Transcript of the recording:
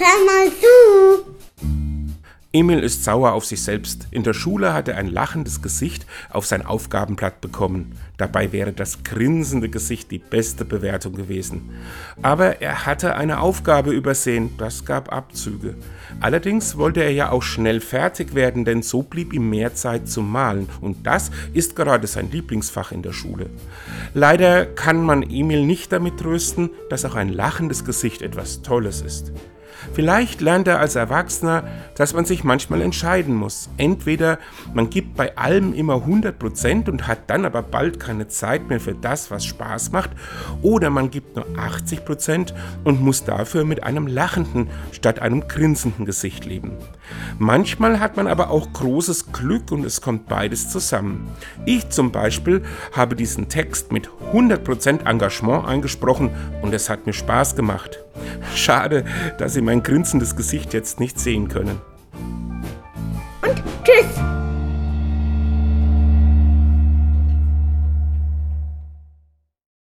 hör mal zu. Emil ist sauer auf sich selbst. In der Schule hat er ein lachendes Gesicht auf sein Aufgabenblatt bekommen. Dabei wäre das grinsende Gesicht die beste Bewertung gewesen. Aber er hatte eine Aufgabe übersehen, das gab Abzüge. Allerdings wollte er ja auch schnell fertig werden, denn so blieb ihm mehr Zeit zum Malen. Und das ist gerade sein Lieblingsfach in der Schule. Leider kann man Emil nicht damit trösten, dass auch ein lachendes Gesicht etwas Tolles ist. Vielleicht lernt er als Erwachsener, dass man sich manchmal entscheiden muss. Entweder man gibt bei allem immer 100% und hat dann aber bald keine Zeit mehr für das, was Spaß macht, oder man gibt nur 80% und muss dafür mit einem lachenden statt einem grinsenden Gesicht leben. Manchmal hat man aber auch großes Glück und es kommt beides zusammen. Ich zum Beispiel habe diesen Text mit 100% Engagement eingesprochen und es hat mir Spaß gemacht. Schade, dass Sie mein grinsendes Gesicht jetzt nicht sehen können. Und tschüss.